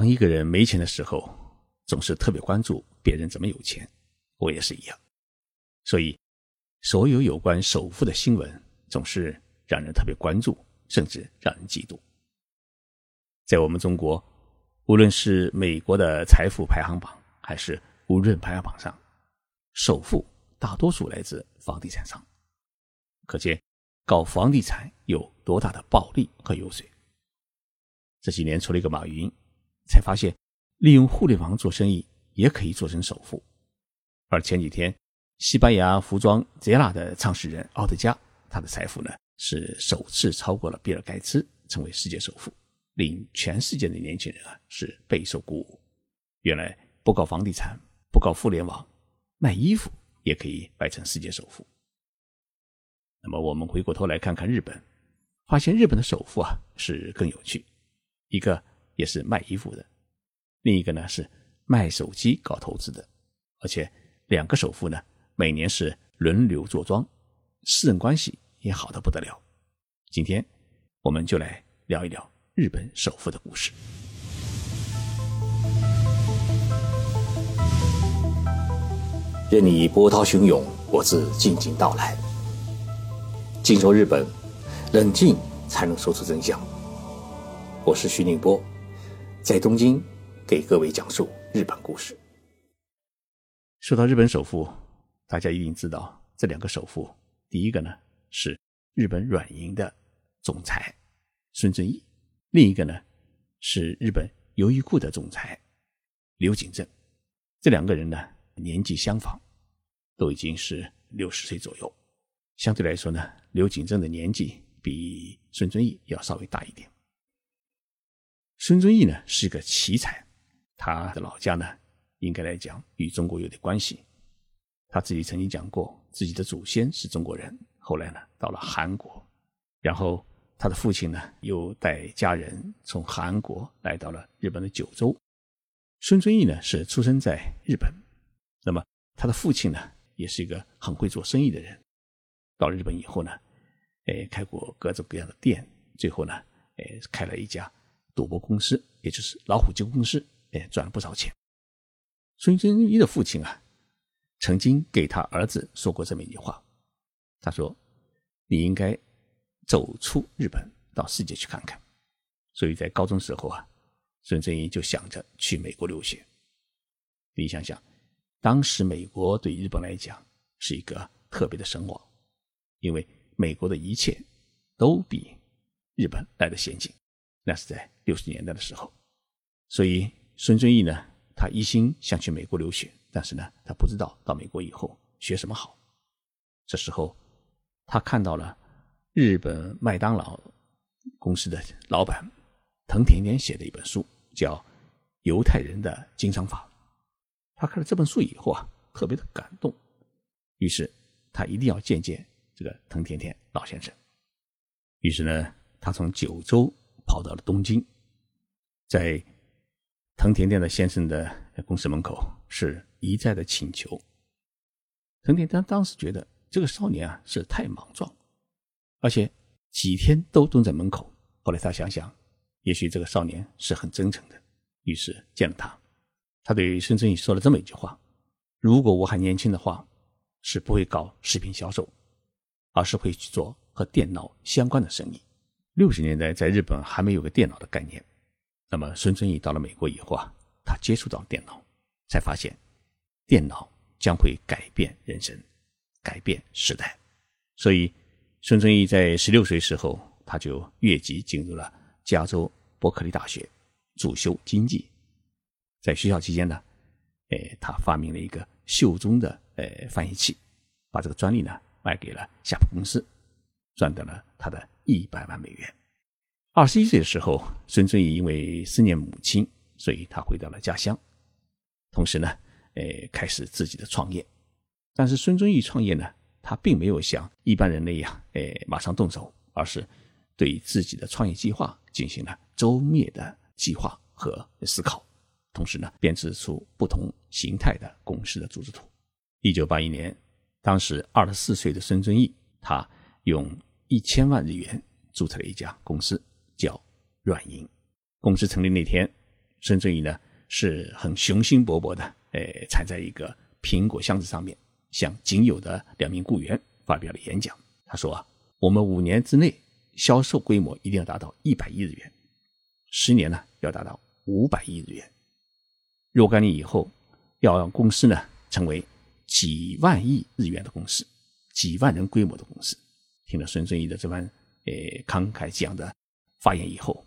当一个人没钱的时候，总是特别关注别人怎么有钱。我也是一样，所以所有有关首富的新闻总是让人特别关注，甚至让人嫉妒。在我们中国，无论是美国的财富排行榜，还是无论排行榜上，首富大多数来自房地产商，可见搞房地产有多大的暴利和油水。这几年出了一个马云，才发现利用互联网做生意也可以做成首富。而前几天，西班牙服装 Zara 的创始人奥德加，他的财富呢是首次超过了比尔盖茨，成为世界首富，令全世界的年轻人啊是备受鼓舞。原来不搞房地产，不搞互联网，卖衣服也可以卖成世界首富。那么我们回过头来看看日本，发现日本的首富啊是更有趣。一个也是卖衣服的，另一个呢是卖手机搞投资的，而且两个首富呢每年是轮流坐庄，私人关系也好的不得了。今天我们就来聊一聊日本首富的故事。任你波涛汹涌，我自静静到来。静说日本，冷静才能说出真相。我是徐宁波，在东京给各位讲述日本故事。说到日本首富，大家一定知道这两个首富。第一个呢是日本软银的总裁孙正义，另一个呢是日本优衣库的总裁刘景正。这两个人呢年纪相仿，都已经是六十岁左右。相对来说呢，刘景正的年纪比孙正义要稍微大一点。孙遵义呢是一个奇才，他的老家呢应该来讲与中国有点关系。他自己曾经讲过，自己的祖先是中国人，后来呢到了韩国，然后他的父亲呢又带家人从韩国来到了日本的九州。孙遵义呢是出生在日本，那么他的父亲呢也是一个很会做生意的人。到日本以后呢，哎，开过各种各样的店，最后呢，哎，开了一家。赌博公司，也就是老虎机公司，哎，赚了不少钱。孙正义的父亲啊，曾经给他儿子说过这么一句话，他说：“你应该走出日本，到世界去看看。”所以在高中时候啊，孙正义就想着去美国留学。你想想，当时美国对日本来讲是一个特别的神往，因为美国的一切都比日本来的先进。那是在六十年代的时候，所以孙正义呢，他一心想去美国留学，但是呢，他不知道到美国以后学什么好。这时候，他看到了日本麦当劳公司的老板藤田田写的一本书，叫《犹太人的经商法》。他看了这本书以后啊，特别的感动，于是他一定要见见这个藤田田老先生。于是呢，他从九州。跑到了东京，在藤田田的先生的公司门口是一再的请求。藤田田当时觉得这个少年啊是太莽撞，而且几天都蹲在门口。后来他想想，也许这个少年是很真诚的，于是见了他。他对孙正义说了这么一句话：“如果我还年轻的话，是不会搞食品销售，而是会去做和电脑相关的生意。”六十年代，在日本还没有个电脑的概念。那么，孙正义到了美国以后啊，他接触到电脑，才发现电脑将会改变人生，改变时代。所以，孙正义在十六岁时候，他就越级进入了加州伯克利大学，主修经济。在学校期间呢，哎，他发明了一个袖中的呃翻译器，把这个专利呢卖给了夏普公司，赚到了他的。一百万美元。二十一岁的时候，孙正义因为思念母亲，所以他回到了家乡。同时呢，呃，开始自己的创业。但是孙正义创业呢，他并没有像一般人那样，呃，马上动手，而是对自己的创业计划进行了周密的计划和思考。同时呢，编制出不同形态的公司的组织图。一九八一年，当时二十四岁的孙正义，他用。一千万日元注册了一家公司，叫软银。公司成立那天，孙正义呢是很雄心勃勃的，诶，踩在一个苹果箱子上面，向仅有的两名雇员发表了演讲。他说啊，我们五年之内销售规模一定要达到一百亿日元，十年呢要达到五百亿日元，若干年以后要让公司呢成为几万亿日元的公司，几万人规模的公司。听了孙正义的这番诶慷慨激昂的发言以后。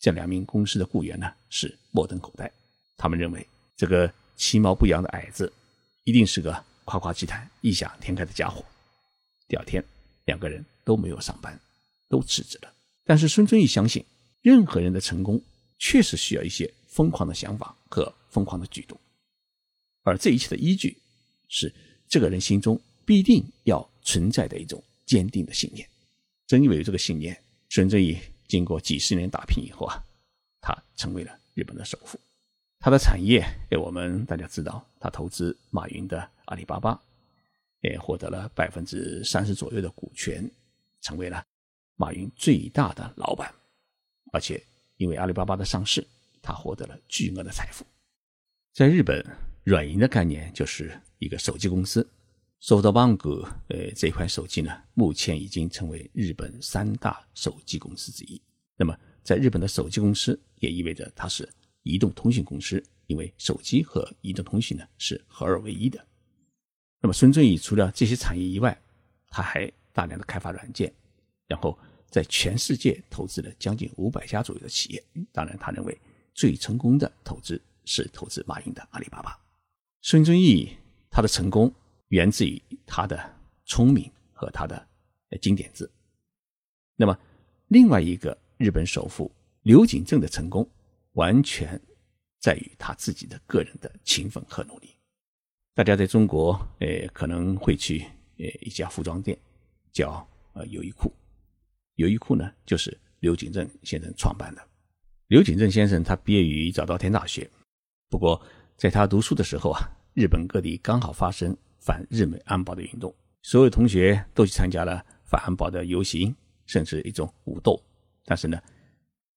这两名公司的雇员呢是目瞪口呆，他们认为这个其貌不扬的矮子一定是个夸夸其谈、异想天开的家伙。第二天，两个人都没有上班，都辞职了。但是孙正义相信，任何人的成功确实需要一些疯狂的想法和疯狂的举动，而这一切的依据是这个人心中必定要存在的一种坚定的信念。正因为有这个信念，孙正义。经过几十年打拼以后啊，他成为了日本的首富。他的产业，哎，我们大家知道，他投资马云的阿里巴巴，也获得了百分之三十左右的股权，成为了马云最大的老板。而且因为阿里巴巴的上市，他获得了巨额的财富。在日本，软银的概念就是一个手机公司。SoftBank，呃，这款手机呢，目前已经成为日本三大手机公司之一。那么，在日本的手机公司也意味着它是移动通信公司，因为手机和移动通信呢是合二为一的。那么，孙正义除了这些产业以外，他还大量的开发软件，然后在全世界投资了将近五百家左右的企业。当然，他认为最成功的投资是投资马云的阿里巴巴。孙正义他的成功。源自于他的聪明和他的金点子。那么，另外一个日本首富刘景正的成功，完全在于他自己的个人的勤奋和努力。大家在中国，呃，可能会去呃一家服装店，叫呃优衣库。优衣库呢，就是刘景正先生创办的。刘景正先生他毕业于早稻田大学，不过在他读书的时候啊，日本各地刚好发生。反日美安保的运动，所有同学都去参加了反安保的游行，甚至一种武斗。但是呢，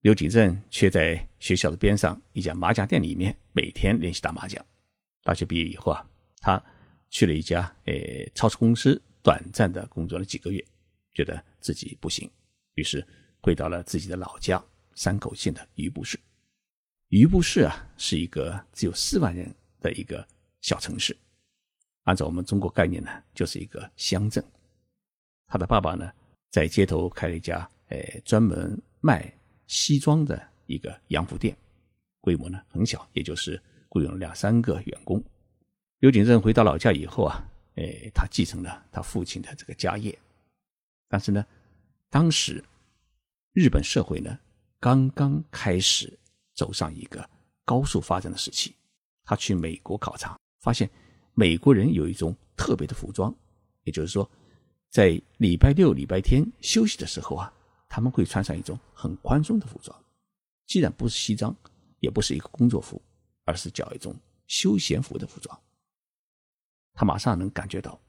刘景正却在学校的边上一家麻将店里面每天练习打麻将。大学毕业以后啊，他去了一家诶超市公司，短暂的工作了几个月，觉得自己不行，于是回到了自己的老家山口县的余部市。余部市啊，是一个只有四万人的一个小城市。按照我们中国概念呢，就是一个乡镇。他的爸爸呢，在街头开了一家，呃，专门卖西装的一个洋服店，规模呢很小，也就是雇佣了两三个员工。刘景正回到老家以后啊，呃，他继承了他父亲的这个家业。但是呢，当时日本社会呢，刚刚开始走上一个高速发展的时期。他去美国考察，发现。美国人有一种特别的服装，也就是说，在礼拜六、礼拜天休息的时候啊，他们会穿上一种很宽松的服装，既然不是西装，也不是一个工作服，而是叫一种休闲服的服装。他马上能感觉到，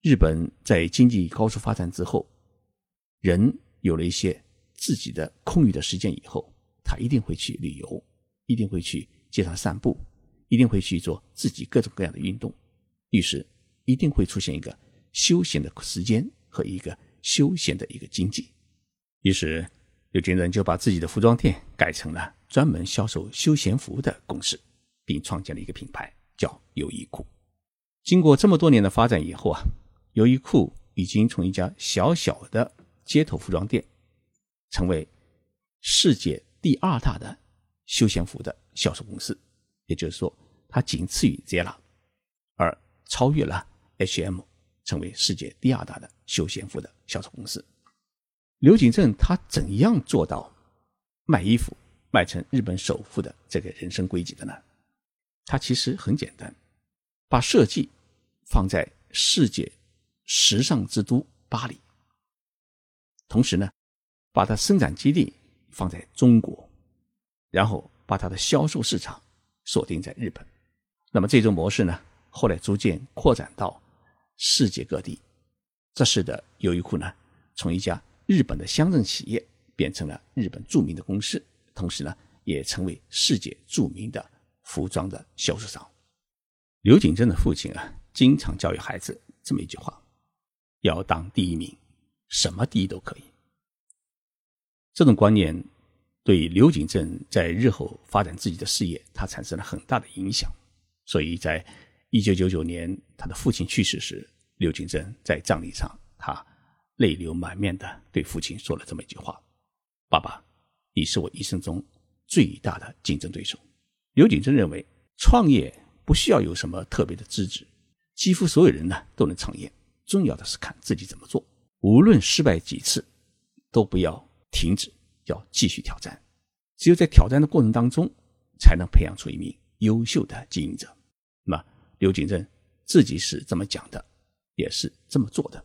日本在经济高速发展之后，人有了一些自己的空余的时间以后，他一定会去旅游，一定会去街上散步。一定会去做自己各种各样的运动，于是一定会出现一个休闲的时间和一个休闲的一个经济。于是有军人就把自己的服装店改成了专门销售休闲服的公司，并创建了一个品牌叫优衣库。经过这么多年的发展以后啊，优衣库已经从一家小小的街头服装店，成为世界第二大的休闲服的销售公司。也就是说，它仅次于 Zara，而超越了 H&M，成为世界第二大的休闲服的销售公司。刘景正他怎样做到卖衣服卖成日本首富的这个人生轨迹的呢？他其实很简单，把设计放在世界时尚之都巴黎，同时呢，把它生产基地放在中国，然后把它的销售市场。锁定在日本，那么这种模式呢，后来逐渐扩展到世界各地。这使得优衣库呢，从一家日本的乡镇企业变成了日本著名的公司，同时呢，也成为世界著名的服装的销售商。刘景正的父亲啊，经常教育孩子这么一句话：要当第一名，什么第一都可以。这种观念对刘景正在日后发展自己的事业，他产生了很大的影响。所以在一九九九年他的父亲去世时，刘景珍在葬礼上，他泪流满面的对父亲说了这么一句话：“爸爸，你是我一生中最大的竞争对手。”刘景珍认为，创业不需要有什么特别的资质，几乎所有人呢都能创业，重要的是看自己怎么做。无论失败几次，都不要。停止，要继续挑战。只有在挑战的过程当中，才能培养出一名优秀的经营者。那么，刘景正自己是这么讲的，也是这么做的。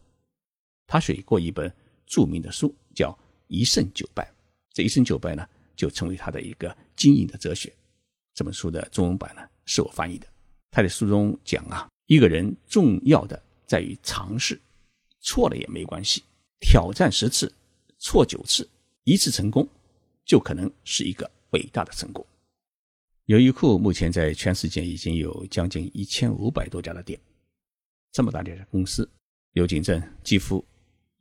他写过一本著名的书，叫《一胜九败》。这一胜九败呢，就成为他的一个经营的哲学。这本书的中文版呢，是我翻译的。他在书中讲啊，一个人重要的在于尝试，错了也没关系，挑战十次，错九次。一次成功，就可能是一个伟大的成功。优衣库目前在全世界已经有将近一千五百多家的店，这么大的公司，刘景正几乎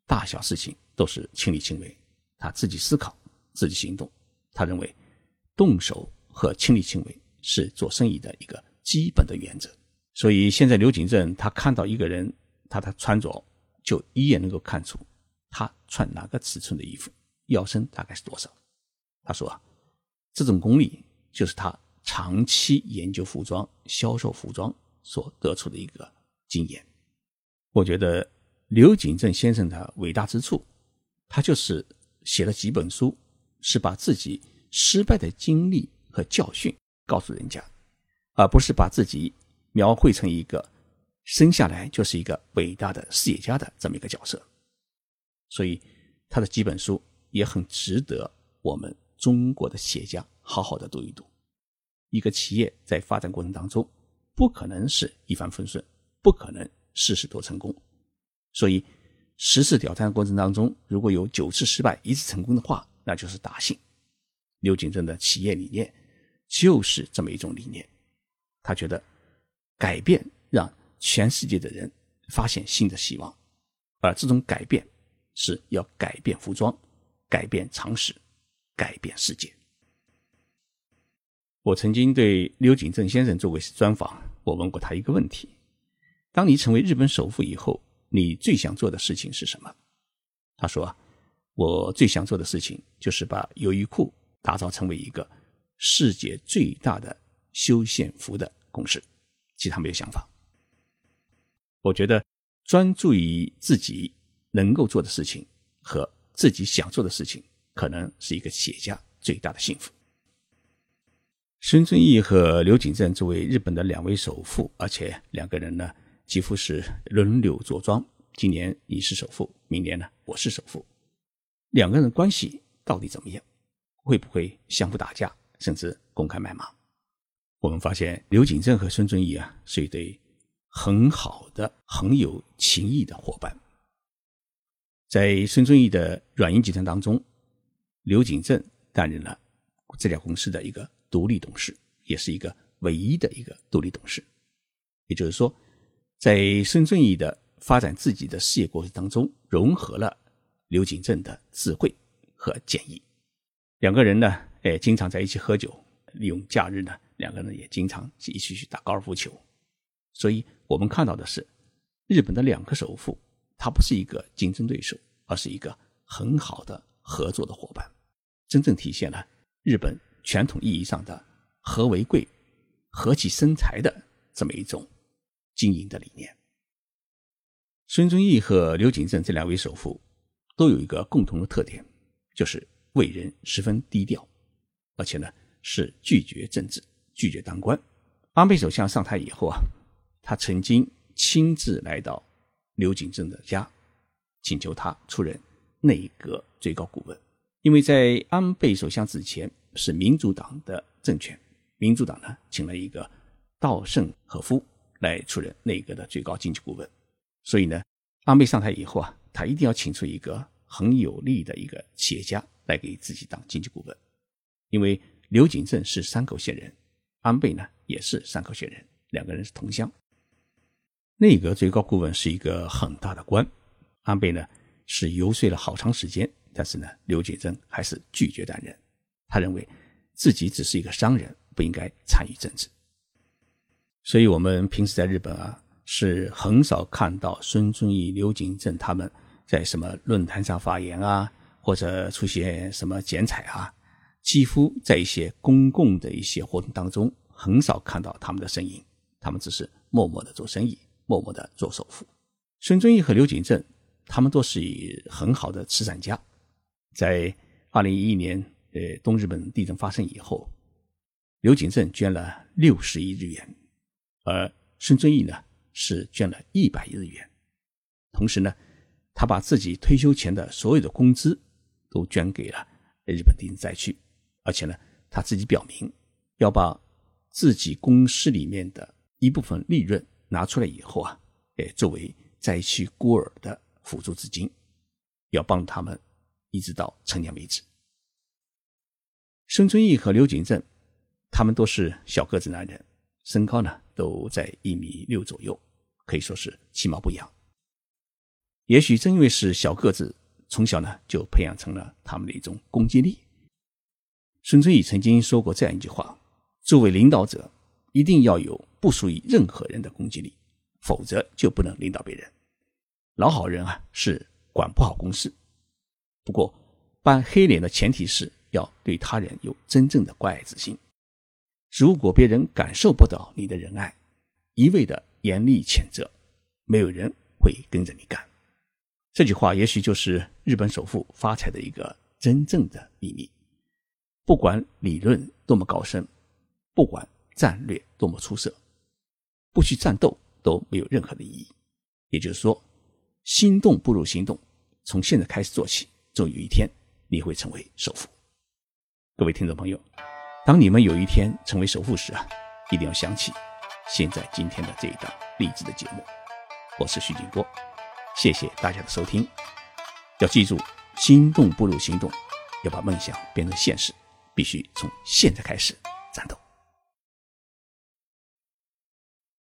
大小事情都是亲力亲为，他自己思考，自己行动。他认为，动手和亲力亲为是做生意的一个基本的原则。所以现在刘景正他看到一个人，他的穿着就一眼能够看出他穿哪个尺寸的衣服。腰身大概是多少？他说啊，这种功力就是他长期研究服装、销售服装所得出的一个经验。我觉得刘景正先生的伟大之处，他就是写了几本书，是把自己失败的经历和教训告诉人家，而不是把自己描绘成一个生下来就是一个伟大的事业家的这么一个角色。所以他的几本书。也很值得我们中国的企业家好好的读一读。一个企业在发展过程当中，不可能是一帆风顺，不可能事事都成功。所以，十次挑战过程当中，如果有九次失败，一次成功的话，那就是大幸。刘景正的企业理念就是这么一种理念。他觉得，改变让全世界的人发现新的希望，而这种改变是要改变服装。改变常识，改变世界。我曾经对刘景正先生做过专访，我问过他一个问题：当你成为日本首富以后，你最想做的事情是什么？他说：“我最想做的事情就是把优衣库打造成为一个世界最大的休闲服的公司。其他没有想法。我觉得专注于自己能够做的事情和。”自己想做的事情，可能是一个企业家最大的幸福。孙正义和刘景正作为日本的两位首富，而且两个人呢几乎是轮流坐庄。今年你是首富，明年呢我是首富，两个人关系到底怎么样？会不会相互打架，甚至公开卖骂？我们发现刘景正和孙正义啊是一对很好的、很有情谊的伙伴。在孙正义的软银集团当中，刘景正担任了这家公司的一个独立董事，也是一个唯一的一个独立董事。也就是说，在孙正义的发展自己的事业过程当中，融合了刘景正的智慧和建议。两个人呢，哎，经常在一起喝酒，利用假日呢，两个人也经常一起去打高尔夫球。所以我们看到的是，日本的两个首富。他不是一个竞争对手，而是一个很好的合作的伙伴，真正体现了日本传统意义上的“和为贵，和气生财”的这么一种经营的理念。孙正义和刘景正这两位首富都有一个共同的特点，就是为人十分低调，而且呢是拒绝政治、拒绝当官。安倍首相上台以后啊，他曾经亲自来到。刘景正的家，请求他出任内阁最高顾问，因为在安倍首相之前是民主党的政权，民主党呢请了一个稻盛和夫来出任内阁的最高经济顾问，所以呢，安倍上台以后啊，他一定要请出一个很有力的一个企业家来给自己当经济顾问，因为刘景正是山口县人，安倍呢也是山口县人，两个人是同乡。内阁最高顾问是一个很大的官，安倍呢是游说了好长时间，但是呢，刘景正还是拒绝担任。他认为自己只是一个商人，不应该参与政治。所以，我们平时在日本啊，是很少看到孙正义、刘景正他们在什么论坛上发言啊，或者出现什么剪彩啊，几乎在一些公共的一些活动当中，很少看到他们的身影。他们只是默默的做生意。默默的做首富，孙正义和刘景正，他们都是很好的慈善家。在二零一一年，呃，东日本地震发生以后，刘景正捐了六十亿日元，而孙正义呢是捐了一百亿日元。同时呢，他把自己退休前的所有的工资都捐给了日本地震灾区，而且呢，他自己表明要把自己公司里面的一部分利润。拿出来以后啊，哎，作为灾区孤儿的辅助资金，要帮他们一直到成年为止。孙春义和刘景正，他们都是小个子男人，身高呢都在一米六左右，可以说是其貌不扬。也许正因为是小个子，从小呢就培养成了他们的一种攻击力。孙春义曾经说过这样一句话：作为领导者。一定要有不属于任何人的攻击力，否则就不能领导别人。老好人啊是管不好公事，不过扮黑脸的前提是要对他人有真正的关爱之心。如果别人感受不到你的仁爱，一味的严厉谴责，没有人会跟着你干。这句话也许就是日本首富发财的一个真正的秘密。不管理论多么高深，不管。战略多么出色，不去战斗都没有任何的意义。也就是说，心动不如行动，从现在开始做起，总有一天你会成为首富。各位听众朋友，当你们有一天成为首富时啊，一定要想起现在今天的这一档励志的节目。我是徐景波，谢谢大家的收听。要记住，心动不如行动，要把梦想变成现实，必须从现在开始战斗。